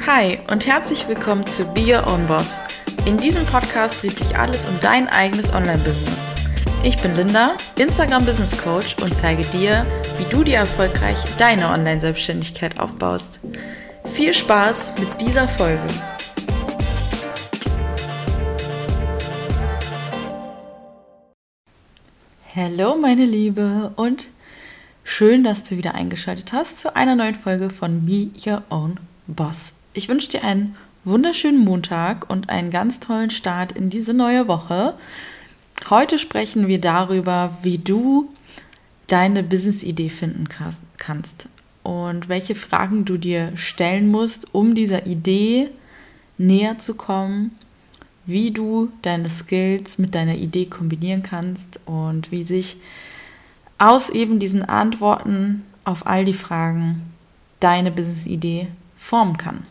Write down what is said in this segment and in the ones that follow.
Hi und herzlich willkommen zu Be Your Own Boss. In diesem Podcast dreht sich alles um dein eigenes Online-Business. Ich bin Linda, Instagram Business Coach und zeige dir, wie du dir erfolgreich deine Online-Selbstständigkeit aufbaust. Viel Spaß mit dieser Folge. Hallo meine Liebe und schön, dass du wieder eingeschaltet hast zu einer neuen Folge von Be Your Own Boss. Ich wünsche dir einen wunderschönen Montag und einen ganz tollen Start in diese neue Woche. Heute sprechen wir darüber, wie du deine Business-Idee finden kannst und welche Fragen du dir stellen musst, um dieser Idee näher zu kommen, wie du deine Skills mit deiner Idee kombinieren kannst und wie sich aus eben diesen Antworten auf all die Fragen deine Business-Idee formen kann.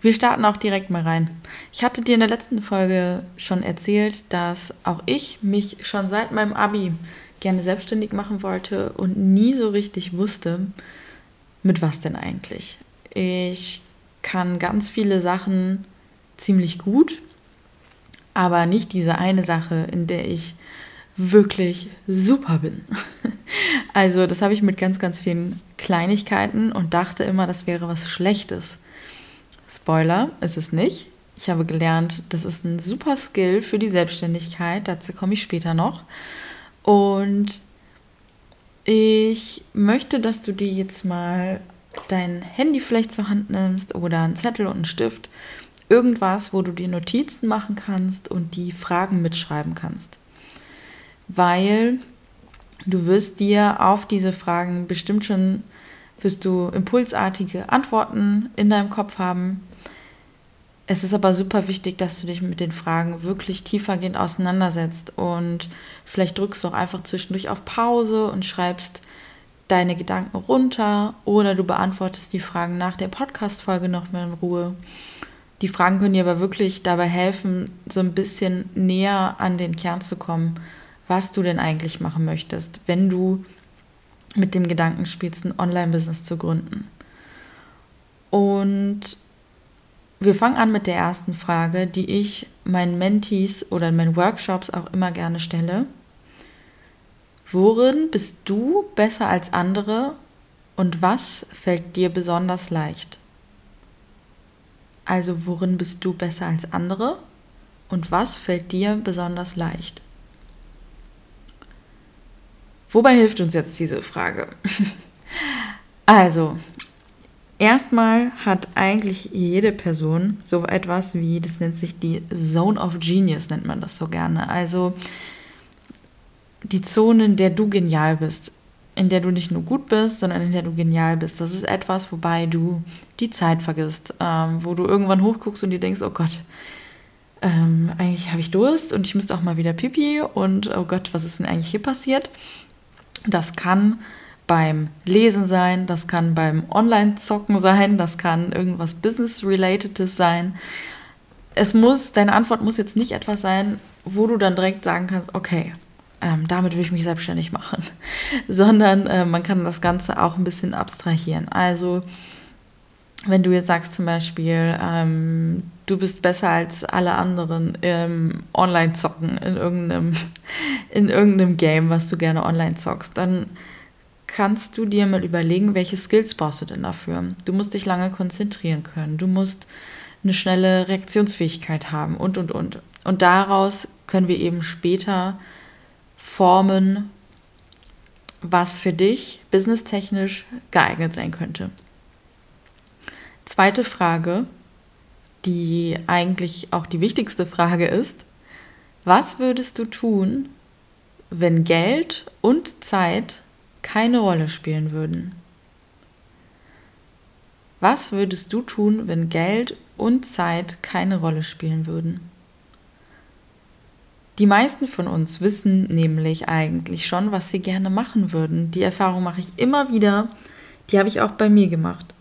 Wir starten auch direkt mal rein. Ich hatte dir in der letzten Folge schon erzählt, dass auch ich mich schon seit meinem Abi gerne selbstständig machen wollte und nie so richtig wusste, mit was denn eigentlich. Ich kann ganz viele Sachen ziemlich gut, aber nicht diese eine Sache, in der ich wirklich super bin. Also das habe ich mit ganz, ganz vielen Kleinigkeiten und dachte immer, das wäre was Schlechtes. Spoiler, ist es nicht. Ich habe gelernt, das ist ein super Skill für die Selbstständigkeit. Dazu komme ich später noch. Und ich möchte, dass du dir jetzt mal dein Handy vielleicht zur Hand nimmst oder einen Zettel und einen Stift. Irgendwas, wo du dir Notizen machen kannst und die Fragen mitschreiben kannst. Weil du wirst dir auf diese Fragen bestimmt schon wirst du impulsartige Antworten in deinem Kopf haben. Es ist aber super wichtig, dass du dich mit den Fragen wirklich tiefergehend auseinandersetzt und vielleicht drückst du auch einfach zwischendurch auf Pause und schreibst deine Gedanken runter oder du beantwortest die Fragen nach der Podcast-Folge nochmal in Ruhe. Die Fragen können dir aber wirklich dabei helfen, so ein bisschen näher an den Kern zu kommen, was du denn eigentlich machen möchtest, wenn du mit dem Gedanken spielst, ein Online-Business zu gründen. Und wir fangen an mit der ersten Frage, die ich meinen Mentees oder in meinen Workshops auch immer gerne stelle. Worin bist du besser als andere und was fällt dir besonders leicht? Also worin bist du besser als andere und was fällt dir besonders leicht? Wobei hilft uns jetzt diese Frage? also, erstmal hat eigentlich jede Person so etwas wie, das nennt sich die Zone of Genius, nennt man das so gerne. Also die Zone, in der du genial bist, in der du nicht nur gut bist, sondern in der du genial bist. Das ist etwas, wobei du die Zeit vergisst, ähm, wo du irgendwann hochguckst und dir denkst, oh Gott, ähm, eigentlich habe ich Durst und ich müsste auch mal wieder Pipi und oh Gott, was ist denn eigentlich hier passiert? Das kann beim Lesen sein, das kann beim Online-Zocken sein, das kann irgendwas Business-Relatedes sein. Es muss, deine Antwort muss jetzt nicht etwas sein, wo du dann direkt sagen kannst, okay, ähm, damit will ich mich selbstständig machen, sondern äh, man kann das Ganze auch ein bisschen abstrahieren. Also, wenn du jetzt sagst zum Beispiel, ähm, du bist besser als alle anderen im Online-Zocken, in irgendeinem, in irgendeinem Game, was du gerne online zockst, dann kannst du dir mal überlegen, welche Skills brauchst du denn dafür. Du musst dich lange konzentrieren können, du musst eine schnelle Reaktionsfähigkeit haben und, und, und. Und daraus können wir eben später formen, was für dich businesstechnisch geeignet sein könnte. Zweite Frage, die eigentlich auch die wichtigste Frage ist, was würdest du tun, wenn Geld und Zeit keine Rolle spielen würden? Was würdest du tun, wenn Geld und Zeit keine Rolle spielen würden? Die meisten von uns wissen nämlich eigentlich schon, was sie gerne machen würden. Die Erfahrung mache ich immer wieder. Die habe ich auch bei mir gemacht.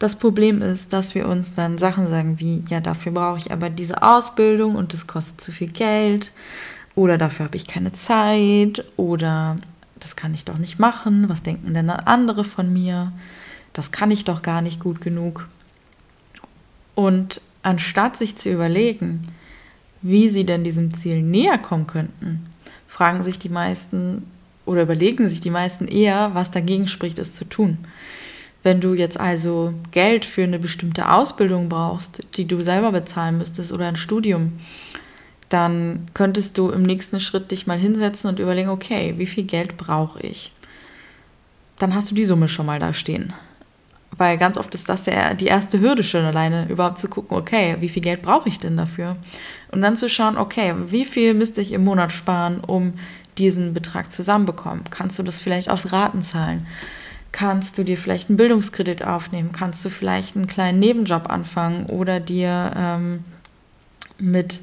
Das Problem ist, dass wir uns dann Sachen sagen wie, ja, dafür brauche ich aber diese Ausbildung und das kostet zu viel Geld oder dafür habe ich keine Zeit oder das kann ich doch nicht machen, was denken denn andere von mir? Das kann ich doch gar nicht gut genug. Und anstatt sich zu überlegen, wie sie denn diesem Ziel näher kommen könnten, fragen sich die meisten oder überlegen sich die meisten eher, was dagegen spricht, es zu tun. Wenn du jetzt also Geld für eine bestimmte Ausbildung brauchst, die du selber bezahlen müsstest oder ein Studium, dann könntest du im nächsten Schritt dich mal hinsetzen und überlegen, okay, wie viel Geld brauche ich? Dann hast du die Summe schon mal da stehen. Weil ganz oft ist das der, die erste Hürde schon alleine, überhaupt zu gucken, okay, wie viel Geld brauche ich denn dafür? Und dann zu schauen, okay, wie viel müsste ich im Monat sparen, um diesen Betrag zusammenbekommen? Kannst du das vielleicht auf Raten zahlen? Kannst du dir vielleicht einen Bildungskredit aufnehmen? Kannst du vielleicht einen kleinen Nebenjob anfangen oder dir ähm, mit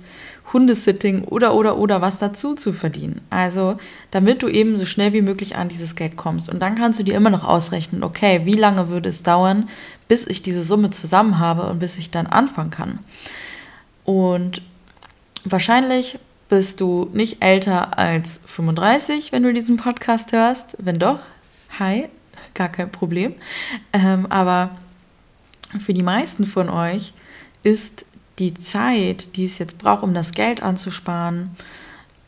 Hundesitting oder oder oder was dazu zu verdienen. Also, damit du eben so schnell wie möglich an dieses Geld kommst. Und dann kannst du dir immer noch ausrechnen, okay, wie lange würde es dauern, bis ich diese Summe zusammen habe und bis ich dann anfangen kann. Und wahrscheinlich bist du nicht älter als 35, wenn du diesen Podcast hörst. Wenn doch, hi, gar kein Problem. Ähm, aber für die meisten von euch ist die Zeit, die es jetzt braucht, um das Geld anzusparen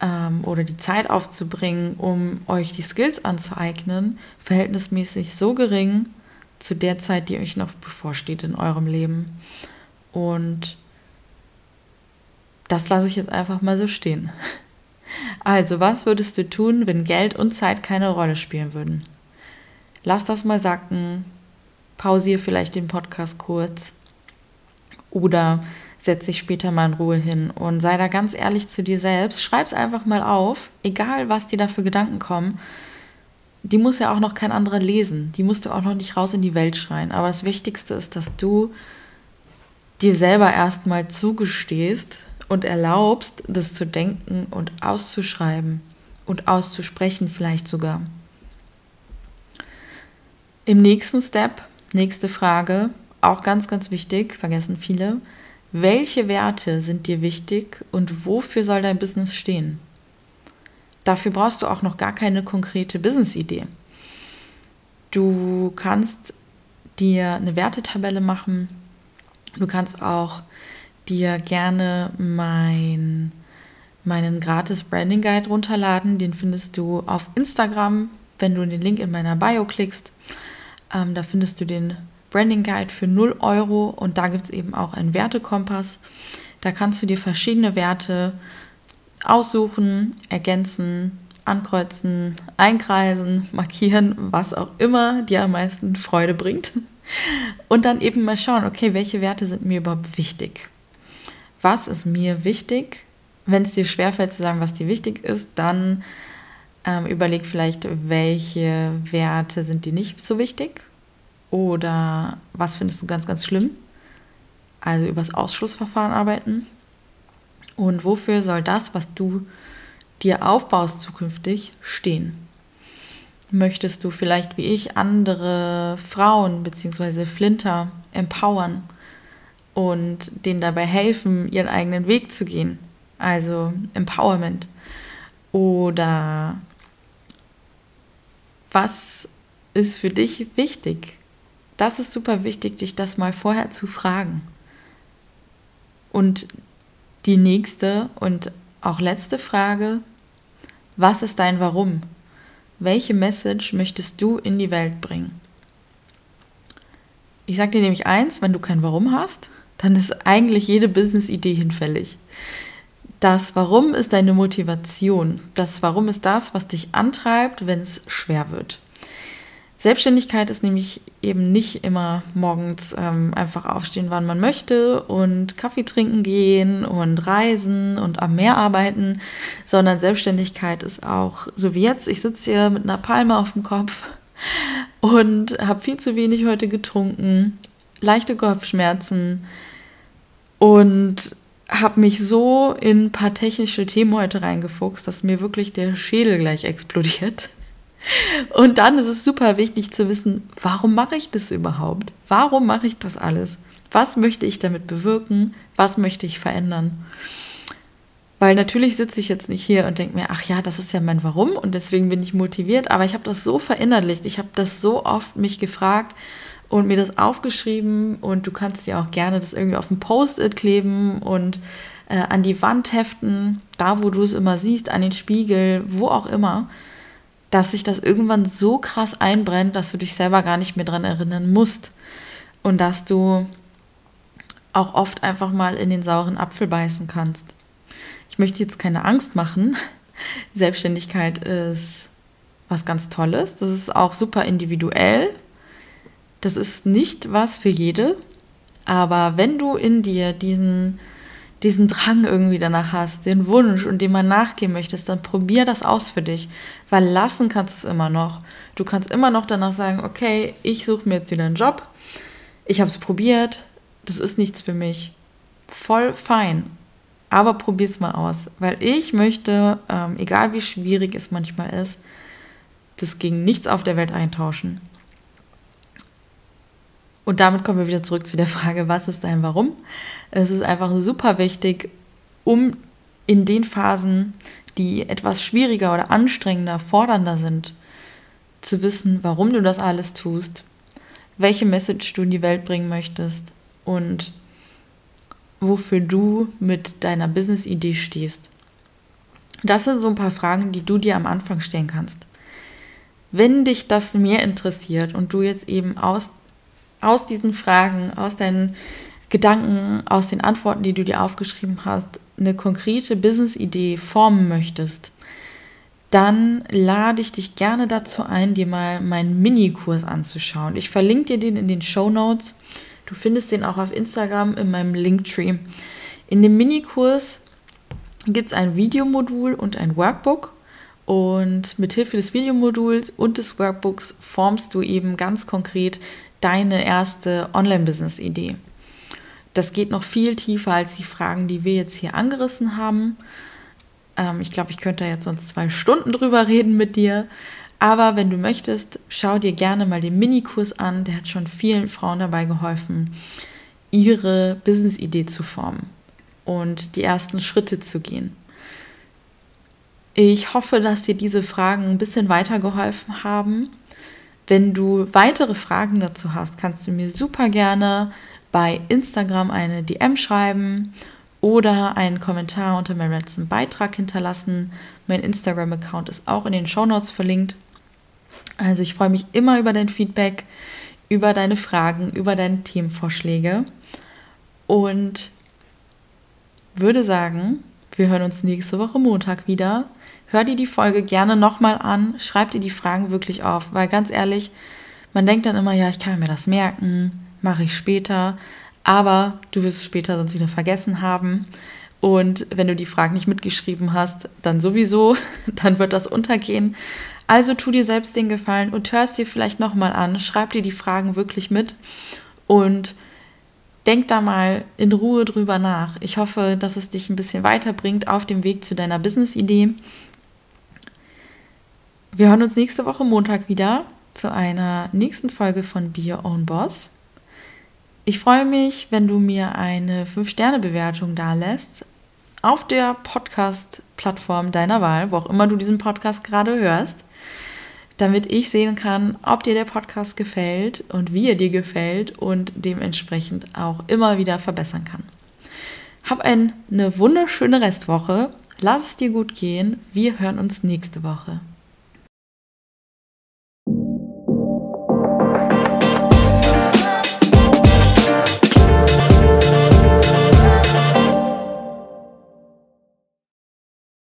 ähm, oder die Zeit aufzubringen, um euch die Skills anzueignen, verhältnismäßig so gering zu der Zeit, die euch noch bevorsteht in eurem Leben. Und das lasse ich jetzt einfach mal so stehen. Also, was würdest du tun, wenn Geld und Zeit keine Rolle spielen würden? Lass das mal sacken, pausiere vielleicht den Podcast kurz oder setz dich später mal in Ruhe hin und sei da ganz ehrlich zu dir selbst. Schreib es einfach mal auf, egal was dir da für Gedanken kommen. Die muss ja auch noch kein anderer lesen. Die musst du auch noch nicht raus in die Welt schreien. Aber das Wichtigste ist, dass du dir selber erstmal zugestehst und erlaubst, das zu denken und auszuschreiben und auszusprechen vielleicht sogar. Im nächsten Step, nächste Frage, auch ganz, ganz wichtig, vergessen viele, welche Werte sind dir wichtig und wofür soll dein Business stehen? Dafür brauchst du auch noch gar keine konkrete Business-Idee. Du kannst dir eine Wertetabelle machen. Du kannst auch dir gerne mein, meinen gratis Branding Guide runterladen. Den findest du auf Instagram, wenn du den Link in meiner Bio klickst. Ähm, da findest du den Branding Guide für 0 Euro und da gibt es eben auch einen Wertekompass. Da kannst du dir verschiedene Werte aussuchen, ergänzen, ankreuzen, einkreisen, markieren, was auch immer dir am meisten Freude bringt. Und dann eben mal schauen, okay, welche Werte sind mir überhaupt wichtig? Was ist mir wichtig? Wenn es dir schwerfällt zu sagen, was dir wichtig ist, dann ähm, überleg vielleicht, welche Werte sind dir nicht so wichtig oder was findest du ganz, ganz schlimm? Also übers Ausschlussverfahren arbeiten. Und wofür soll das, was du dir aufbaust zukünftig, stehen? Möchtest du vielleicht wie ich andere Frauen bzw. Flinter empowern und denen dabei helfen, ihren eigenen Weg zu gehen? Also Empowerment. Oder was ist für dich wichtig? das ist super wichtig, dich das mal vorher zu fragen. Und die nächste und auch letzte Frage, was ist dein Warum? Welche Message möchtest du in die Welt bringen? Ich sage dir nämlich eins, wenn du kein Warum hast, dann ist eigentlich jede Business-Idee hinfällig. Das Warum ist deine Motivation. Das Warum ist das, was dich antreibt, wenn es schwer wird. Selbstständigkeit ist nämlich eben nicht immer morgens ähm, einfach aufstehen, wann man möchte und Kaffee trinken gehen und reisen und am Meer arbeiten, sondern Selbstständigkeit ist auch, so wie jetzt, ich sitze hier mit einer Palme auf dem Kopf und habe viel zu wenig heute getrunken, leichte Kopfschmerzen und habe mich so in ein paar technische Themen heute reingefuchst, dass mir wirklich der Schädel gleich explodiert. Und dann ist es super wichtig zu wissen, warum mache ich das überhaupt? Warum mache ich das alles? Was möchte ich damit bewirken? Was möchte ich verändern? Weil natürlich sitze ich jetzt nicht hier und denke mir, ach ja, das ist ja mein Warum und deswegen bin ich motiviert, aber ich habe das so verinnerlicht, ich habe das so oft mich gefragt und mir das aufgeschrieben und du kannst dir auch gerne das irgendwie auf ein Post-it kleben und äh, an die Wand heften, da wo du es immer siehst, an den Spiegel, wo auch immer, dass sich das irgendwann so krass einbrennt, dass du dich selber gar nicht mehr dran erinnern musst und dass du auch oft einfach mal in den sauren Apfel beißen kannst. Ich möchte jetzt keine Angst machen. Selbstständigkeit ist was ganz Tolles. Das ist auch super individuell. Das ist nicht was für jede. Aber wenn du in dir diesen, diesen Drang irgendwie danach hast, den Wunsch und dem man nachgehen möchtest, dann probier das aus für dich. Weil lassen kannst du es immer noch. Du kannst immer noch danach sagen, okay, ich suche mir jetzt wieder einen Job. Ich habe es probiert. Das ist nichts für mich. Voll fein. Aber probier es mal aus. Weil ich möchte, ähm, egal wie schwierig es manchmal ist, das gegen nichts auf der Welt eintauschen. Und damit kommen wir wieder zurück zu der Frage, was ist dein Warum? Es ist einfach super wichtig, um in den Phasen, die etwas schwieriger oder anstrengender, fordernder sind, zu wissen, warum du das alles tust, welche Message du in die Welt bringen möchtest und wofür du mit deiner Business-Idee stehst. Das sind so ein paar Fragen, die du dir am Anfang stellen kannst. Wenn dich das mehr interessiert und du jetzt eben aus aus diesen Fragen, aus deinen Gedanken, aus den Antworten, die du dir aufgeschrieben hast, eine konkrete Business-Idee formen möchtest, dann lade ich dich gerne dazu ein, dir mal meinen Minikurs anzuschauen. Ich verlinke dir den in den Show Notes. Du findest den auch auf Instagram in meinem Linktree. In dem Minikurs gibt es ein Videomodul und ein Workbook. Und mit Hilfe des Videomoduls und des Workbooks formst du eben ganz konkret deine erste Online-Business-Idee. Das geht noch viel tiefer als die Fragen, die wir jetzt hier angerissen haben. Ähm, ich glaube, ich könnte jetzt sonst zwei Stunden drüber reden mit dir. Aber wenn du möchtest, schau dir gerne mal den Minikurs an. Der hat schon vielen Frauen dabei geholfen, ihre Business-Idee zu formen und die ersten Schritte zu gehen. Ich hoffe, dass dir diese Fragen ein bisschen weitergeholfen haben wenn du weitere Fragen dazu hast, kannst du mir super gerne bei Instagram eine DM schreiben oder einen Kommentar unter meinem letzten Beitrag hinterlassen. Mein Instagram-Account ist auch in den Show Notes verlinkt. Also ich freue mich immer über dein Feedback, über deine Fragen, über deine Themenvorschläge und würde sagen, wir hören uns nächste Woche Montag wieder. Hör dir die Folge gerne nochmal an, schreib dir die Fragen wirklich auf, weil ganz ehrlich, man denkt dann immer, ja, ich kann mir das merken, mache ich später, aber du wirst es später sonst wieder vergessen haben. Und wenn du die Fragen nicht mitgeschrieben hast, dann sowieso, dann wird das untergehen. Also tu dir selbst den Gefallen und hör es dir vielleicht nochmal an, schreib dir die Fragen wirklich mit. Und denk da mal in Ruhe drüber nach. Ich hoffe, dass es dich ein bisschen weiterbringt auf dem Weg zu deiner Business-Idee. Wir hören uns nächste Woche Montag wieder zu einer nächsten Folge von Be Your Own Boss. Ich freue mich, wenn du mir eine 5-Sterne-Bewertung da lässt auf der Podcast-Plattform deiner Wahl, wo auch immer du diesen Podcast gerade hörst, damit ich sehen kann, ob dir der Podcast gefällt und wie er dir gefällt und dementsprechend auch immer wieder verbessern kann. Hab eine wunderschöne Restwoche. Lass es dir gut gehen. Wir hören uns nächste Woche.